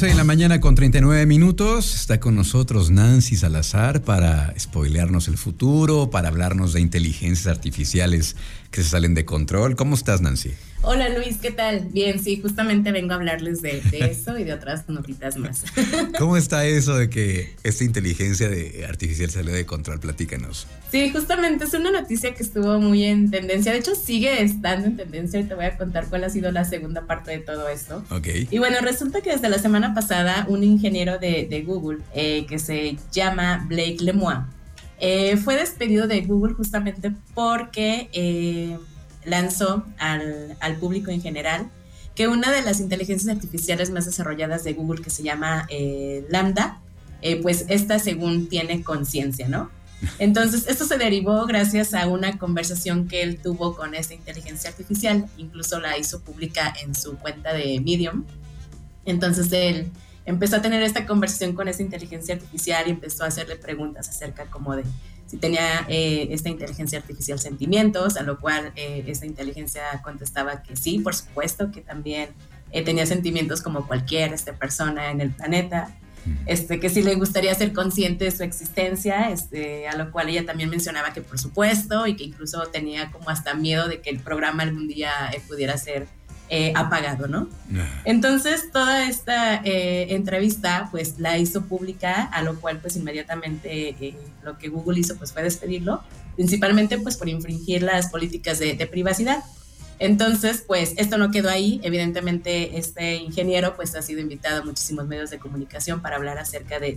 11 de la mañana con 39 minutos. Está con nosotros Nancy Salazar para spoilearnos el futuro, para hablarnos de inteligencias artificiales que se salen de control. ¿Cómo estás, Nancy? Hola Luis, ¿qué tal? Bien, sí, justamente vengo a hablarles de, eso y de otras notitas más. ¿Cómo está eso de que esta inteligencia de artificial sale de control? Platícanos. Sí, justamente es una noticia que estuvo muy en tendencia. De hecho, sigue estando en tendencia y te voy a contar cuál ha sido la segunda parte de todo esto. Ok. Y bueno, resulta que desde la semana pasada un ingeniero de, Google eh, que se llama Blake Lemoine eh, fue despedido de Google justamente porque... Eh, lanzó al, al, público en general que una de las inteligencias artificiales más desarrolladas de Google, que se llama eh, Lambda, eh, pues esta según tiene conciencia, ¿no? Entonces, esto se derivó gracias a una conversación que él tuvo con esta inteligencia artificial, incluso la hizo pública en su cuenta de Medium. Entonces, él empezó a tener esta conversación con esta inteligencia artificial y empezó a hacerle preguntas acerca como de si tenía eh, esta inteligencia artificial sentimientos, a lo cual eh, esta inteligencia contestaba que sí, por supuesto, que también eh, tenía sentimientos como cualquier este, persona en el planeta, este, que sí le gustaría ser consciente de su existencia, este, a lo cual ella también mencionaba que por supuesto y que incluso tenía como hasta miedo de que el programa algún día pudiera ser eh, apagado, ¿no? Entonces, toda esta eh, entrevista, pues, la hizo pública, a lo cual, pues, inmediatamente eh, lo que Google hizo, pues, fue despedirlo, principalmente, pues, por infringir las políticas de, privacidad. Entonces, pues, esto no quedó ahí. Evidentemente, este ingeniero, pues, ha sido invitado a muchísimos medios de comunicación para hablar acerca de,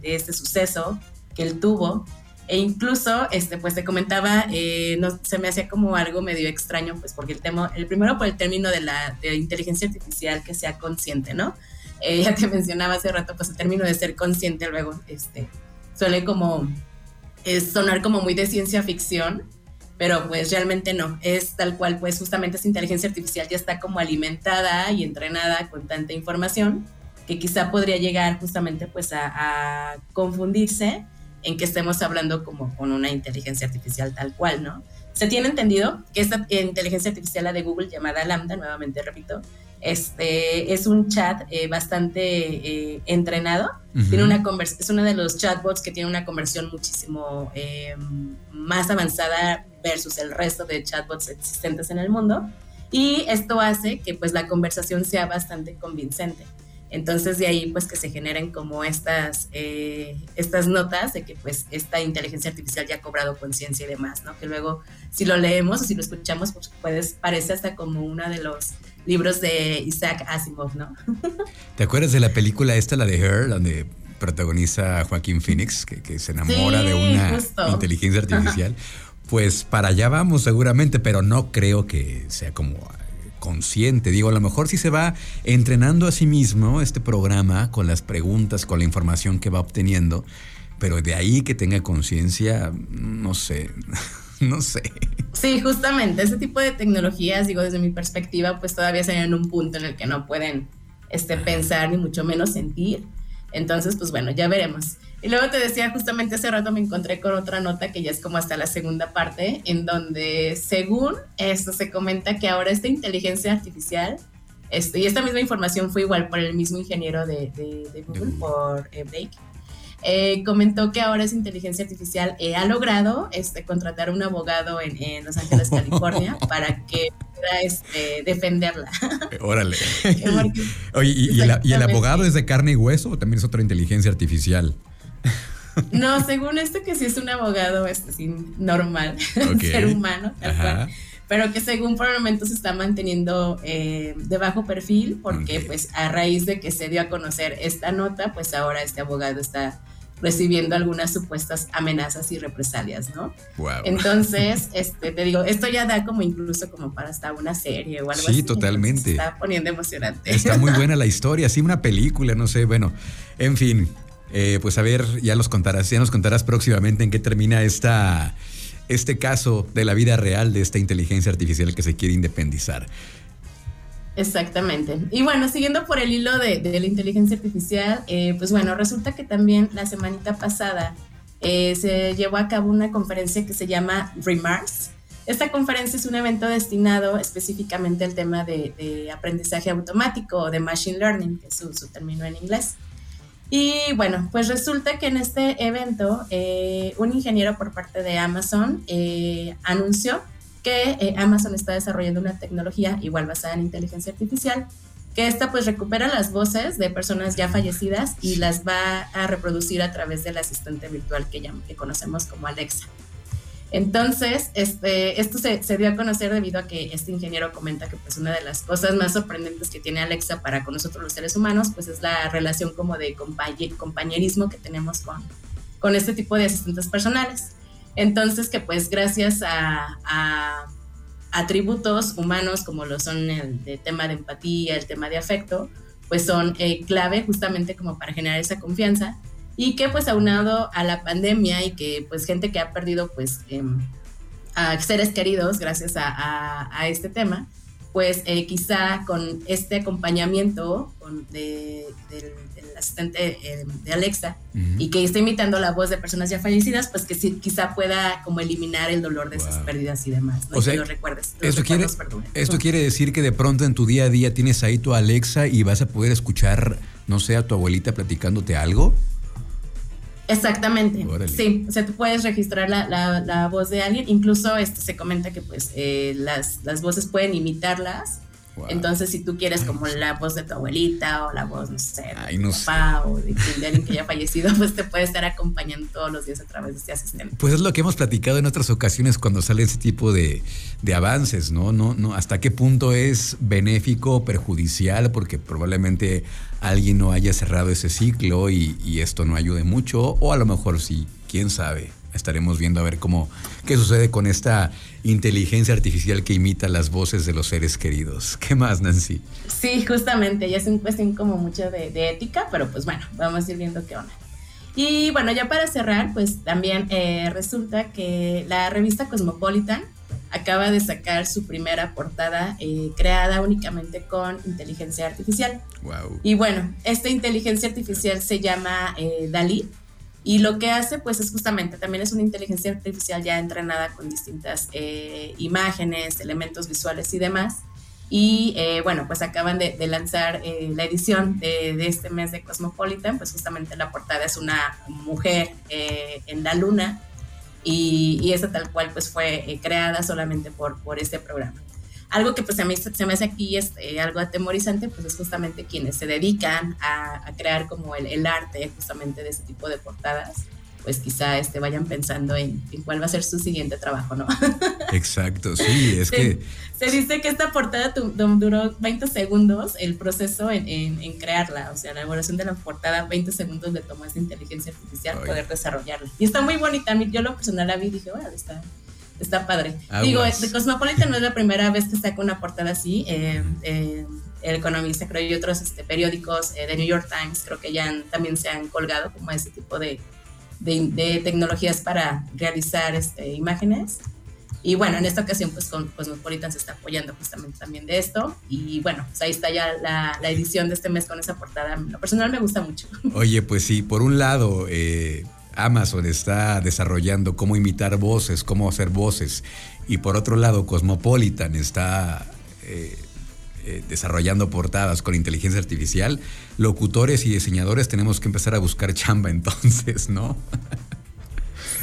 de este suceso que él tuvo. E incluso, este, pues te comentaba, eh, no, se me hacía como algo medio extraño, pues porque el tema, el primero por el término de la de inteligencia artificial que sea consciente, ¿no? Eh, ya te mencionaba hace rato, pues el término de ser consciente luego, este, suele como es sonar como muy de ciencia ficción, pero pues realmente no, es tal cual, pues justamente esa inteligencia artificial ya está como alimentada y entrenada con tanta información que quizá podría llegar justamente pues a, a confundirse en que estemos hablando como con una inteligencia artificial tal cual, ¿no? Se tiene entendido que esta inteligencia artificial, la de Google, llamada Lambda, nuevamente repito, este, es un chat eh, bastante eh, entrenado. tiene una es uno de los chatbots que tiene una conversión muchísimo eh, más avanzada versus el resto de chatbots existentes en el mundo. Y esto hace que pues, la conversación sea bastante convincente. Entonces de ahí pues que se generen como estas, eh, estas notas de que pues esta inteligencia artificial ya ha cobrado conciencia y demás, ¿no? Que luego si lo leemos o si lo escuchamos pues puedes, parece hasta como uno de los libros de Isaac Asimov, ¿no? ¿Te acuerdas de la película esta, la de Her, donde protagoniza Joaquín Phoenix, que, se enamora de una inteligencia artificial? Pues para allá vamos seguramente, pero no creo que sea como consciente. Digo, a lo mejor si se va entrenando a sí mismo este programa con las preguntas, con la información que va obteniendo, pero de ahí que tenga conciencia, no sé, no sé. Sí, justamente, ese tipo de tecnologías, digo, desde mi perspectiva, pues todavía están en un punto en el que no pueden este, pensar ni mucho menos sentir. Entonces, pues bueno, ya veremos. Y luego te decía, justamente hace rato me encontré con otra nota que ya es como hasta la segunda parte, en donde según esto se comenta que ahora esta inteligencia artificial, este, y esta misma información fue igual por el mismo ingeniero de, Google, por eh, Blake, eh, comentó que ahora esa inteligencia artificial eh, ha logrado este, contratar a un abogado en, Los Ángeles, California, para que pueda este, defenderla. Órale. Oye, ¿y, el, abogado es de carne y hueso o también es otra inteligencia artificial? No, según esto que sí es un abogado este, normal, ser humano, pero que según por el momento se está manteniendo eh, de bajo perfil porque pues a raíz de que se dio a conocer esta nota, pues ahora este abogado está recibiendo algunas supuestas amenazas y represalias, ¿no? Entonces, este, te digo, esto ya da como incluso como para hasta una serie o algo así. Sí, totalmente. está poniendo emocionante. Está muy buena la historia, sí, una película, no sé, bueno, en fin, eh, pues a ver, ya los contarás, ya nos contarás próximamente en qué termina esta, este caso de la vida real de esta inteligencia artificial que se quiere independizar. Exactamente. Y bueno, siguiendo por el hilo de, la inteligencia artificial, eh, pues bueno, resulta que también la semanita pasada eh, se llevó a cabo una conferencia que se llama Remars, Esta conferencia es un evento destinado específicamente al tema de, aprendizaje automático o de machine learning, que es su, término en inglés. Y bueno, pues resulta que en este evento eh, un ingeniero por parte de Amazon eh, anunció que eh, Amazon está desarrollando una tecnología igual basada en inteligencia artificial, que esta pues recupera las voces de personas ya fallecidas y las va a reproducir a través del asistente virtual que, que conocemos como Alexa. Entonces, este, esto se, dio a conocer debido a que este ingeniero comenta que pues una de las cosas más sorprendentes que tiene Alexa para con nosotros los seres humanos, pues es la relación como de compañerismo que tenemos con, con este tipo de asistentes personales. Entonces, que pues gracias a, atributos humanos como lo son el tema de empatía, el tema de afecto, pues son eh, clave justamente como para generar esa confianza y que pues aunado a la pandemia y que pues gente que ha perdido pues em, a seres queridos gracias a, este tema, pues eh, quizá con este acompañamiento del, asistente em, de Alexa y que está imitando la voz de personas ya fallecidas, pues que sí, quizá pueda como eliminar el dolor de esas pérdidas y demás. O sea, lo recuerdes. esto, quiere, esto quiere decir que de pronto en tu día a día tienes ahí tu Alexa y vas a poder escuchar, no sé, a tu abuelita platicándote algo. Exactamente. Sí, o sea, tú puedes registrar la, la, voz de alguien. Incluso este, se comenta que pues eh, las, las voces pueden imitarlas entonces, si tú quieres como la voz de tu abuelita o la voz, no sé, de tu papá o de, alguien que haya fallecido, pues te puede estar acompañando todos los días a través de este asistente. Pues es lo que hemos platicado en otras ocasiones cuando sale ese tipo de, avances, ¿no? ¿no? ¿no? ¿Hasta qué punto es benéfico o perjudicial? Porque probablemente alguien no haya cerrado ese ciclo y, y esto no ayude mucho, o a lo mejor sí, quién sabe estaremos viendo a ver cómo qué sucede con esta inteligencia artificial que imita las voces de los seres queridos. ¿Qué más, Nancy? Sí, justamente, ya es un cuestión como mucho de, ética, pero pues bueno, vamos a ir viendo qué onda. Y bueno, ya para cerrar, pues también eh, resulta que la revista Cosmopolitan acaba de sacar su primera portada eh, creada únicamente con inteligencia artificial. Wow. Y bueno, esta inteligencia artificial se llama eh, Dalí y lo que hace, pues, es justamente, también es una inteligencia artificial ya entrenada con distintas eh, imágenes, elementos visuales y demás. Y eh, bueno, pues acaban de, lanzar eh, la edición de, este mes de Cosmopolitan, pues justamente la portada es una mujer en la luna y, y, esa tal cual pues fue creada solamente por, por este programa. Algo que pues a mí se me hace aquí este, algo atemorizante, pues es justamente quienes se dedican a, crear como el, arte justamente de ese tipo de portadas, pues quizá este, vayan pensando en, cuál va a ser su siguiente trabajo, ¿no? Exacto, sí, es que... Se dice que esta portada duró 20 segundos el proceso en, crearla, o sea, la elaboración de la portada, 20 segundos le tomó esa inteligencia artificial poder desarrollarla. Y está muy bonita, yo lo personal la vi y dije, bueno, está está padre. Digo, este, Cosmopolitan no es la primera vez que saca una portada así. Eh, eh, el Economista, creo, y otros este, periódicos de eh, New York Times, creo que ya también se han colgado como ese tipo de, de, tecnologías para realizar este, imágenes. Y bueno, en esta ocasión, pues con Cosmopolitan se está apoyando justamente también de esto. Y bueno, pues ahí está ya la, la edición de este mes con esa portada. Lo personal me gusta mucho. Oye, pues sí, por un lado, Amazon está desarrollando cómo imitar voces, cómo hacer voces. Y por otro lado, Cosmopolitan está eh, eh, desarrollando portadas con inteligencia artificial. Locutores y diseñadores tenemos que empezar a buscar chamba entonces, ¿no?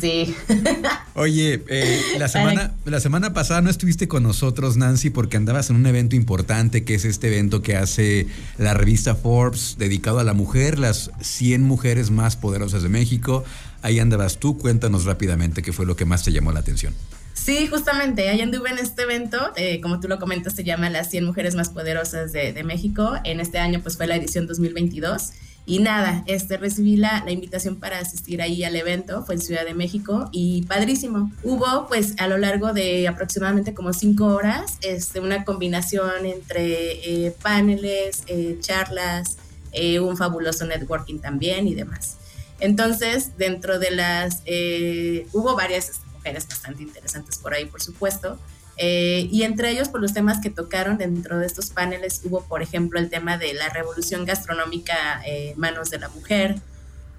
Sí. Oye, eh, la, semana, la semana pasada no estuviste con nosotros, Nancy, porque andabas en un evento importante, que es este evento que hace la revista Forbes dedicado a la mujer, las 100 mujeres más poderosas de México. Ahí andabas tú, cuéntanos rápidamente qué fue lo que más te llamó la atención. Sí, justamente, ahí anduve en este evento, eh, como tú lo comentas, se llama Las 100 Mujeres Más Poderosas de, de México. En este año pues fue la edición 2022 y nada, este, recibí la, la, invitación para asistir ahí al evento, fue en Ciudad de México y padrísimo. Hubo pues a lo largo de aproximadamente como cinco horas este, una combinación entre eh, paneles, eh, charlas, eh, un fabuloso networking también y demás. Entonces, dentro de las, hubo varias este, mujeres bastante interesantes por ahí, por supuesto. Eh, y entre ellos, por los temas que tocaron dentro de estos paneles, hubo, por ejemplo, el tema de la revolución gastronómica eh, manos de la mujer,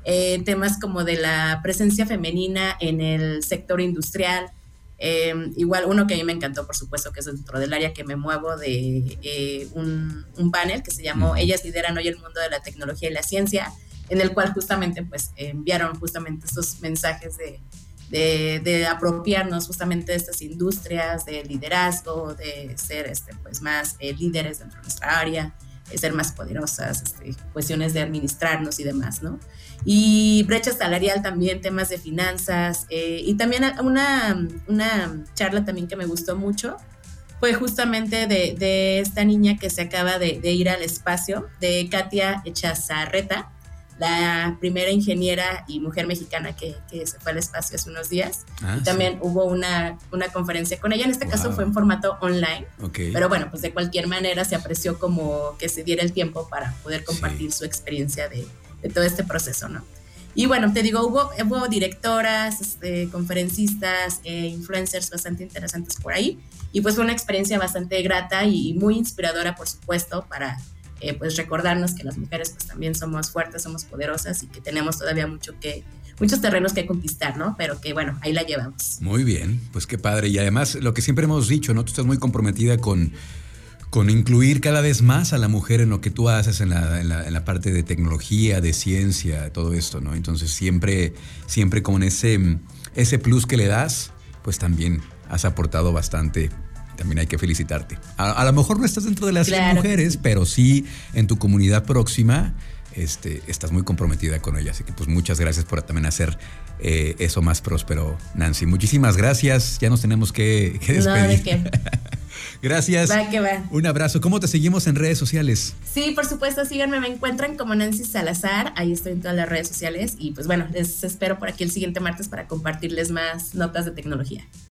eh, temas como de la presencia femenina en el sector industrial, Em, igual uno que a mí me encantó, por supuesto, que es dentro del área que me muevo, de eh, un, un, panel que se llamó Ellas lideran hoy el mundo de la tecnología y la ciencia, en el cual justamente pues enviaron justamente estos mensajes de, de, apropiarnos justamente de estas industrias, de liderazgo, de ser este, pues más eh, líderes dentro de nuestra área, de ser más poderosas, este, cuestiones de administrarnos y demás, ¿no? y brecha salarial también, temas de finanzas eh, y también una, una charla también que me gustó mucho fue justamente de, de esta niña que se acaba de, de, ir al espacio, de Katia Echazarreta, la primera ingeniera y mujer mexicana que, que se fue al espacio hace unos días. Ah, también hubo una, una, conferencia con ella, en este caso fue en formato online, pero bueno, pues de cualquier manera se apreció como que se diera el tiempo para poder compartir su experiencia de, de todo este proceso, ¿no? Y bueno, te digo, hubo, hubo directoras, este, conferencistas, eh, influencers bastante interesantes por ahí. Y pues fue una experiencia bastante grata y muy inspiradora, por supuesto, para eh, pues recordarnos que las mujeres pues también somos fuertes, somos poderosas y que tenemos todavía mucho que, muchos terrenos que conquistar, ¿no? Pero que bueno, ahí la llevamos. Muy bien, pues qué padre. Y además, lo que siempre hemos dicho, ¿no? Tú estás muy comprometida con con incluir cada vez más a la mujer en lo que tú haces en la, en la, parte de tecnología, de ciencia, todo esto, ¿no? Entonces siempre, siempre con ese, ese plus que le das, pues también has aportado bastante. También hay que felicitarte. A, lo mejor no estás dentro de las mujeres, pero sí en tu comunidad próxima este, estás muy comprometida con ella. Así que pues muchas gracias por también hacer eh, eso más próspero, Nancy. Muchísimas gracias. Ya nos tenemos que, que despedir. No, Gracias. Va que va. Un abrazo. ¿Cómo te seguimos en redes sociales? Sí, por supuesto, síganme, me encuentran como Nancy Salazar, ahí estoy en todas las redes sociales y pues bueno, les espero por aquí el siguiente martes para compartirles más notas de tecnología.